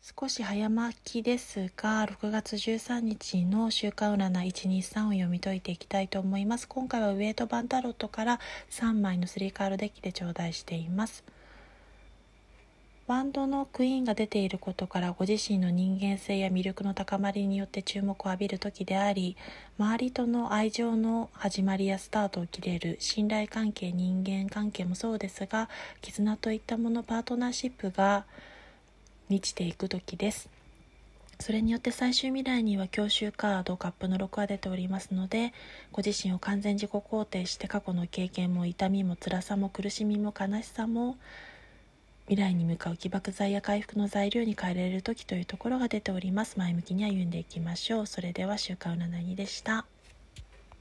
少し早巻きですが6月13日の週間占い123を読み解いていきたいと思います。今回はウエイトバンタロットから3枚の3カードデッキで頂戴しています。バンドのクイーンが出ていることからご自身の人間性や魅力の高まりによって注目を浴びる時であり周りとの愛情の始まりやスタートを切れる信頼関係人間関係もそうですが絆といったものパートナーシップが満ちていく時です。それによって最終未来には教習カードカップの6が出ておりますのでご自身を完全自己肯定して過去の経験も痛みも辛さも苦しみも悲しさも未来に向かう起爆剤や回復の材料に変えられる時というところが出ております。前向きに歩んでいきましょう。それでは週間占いでした。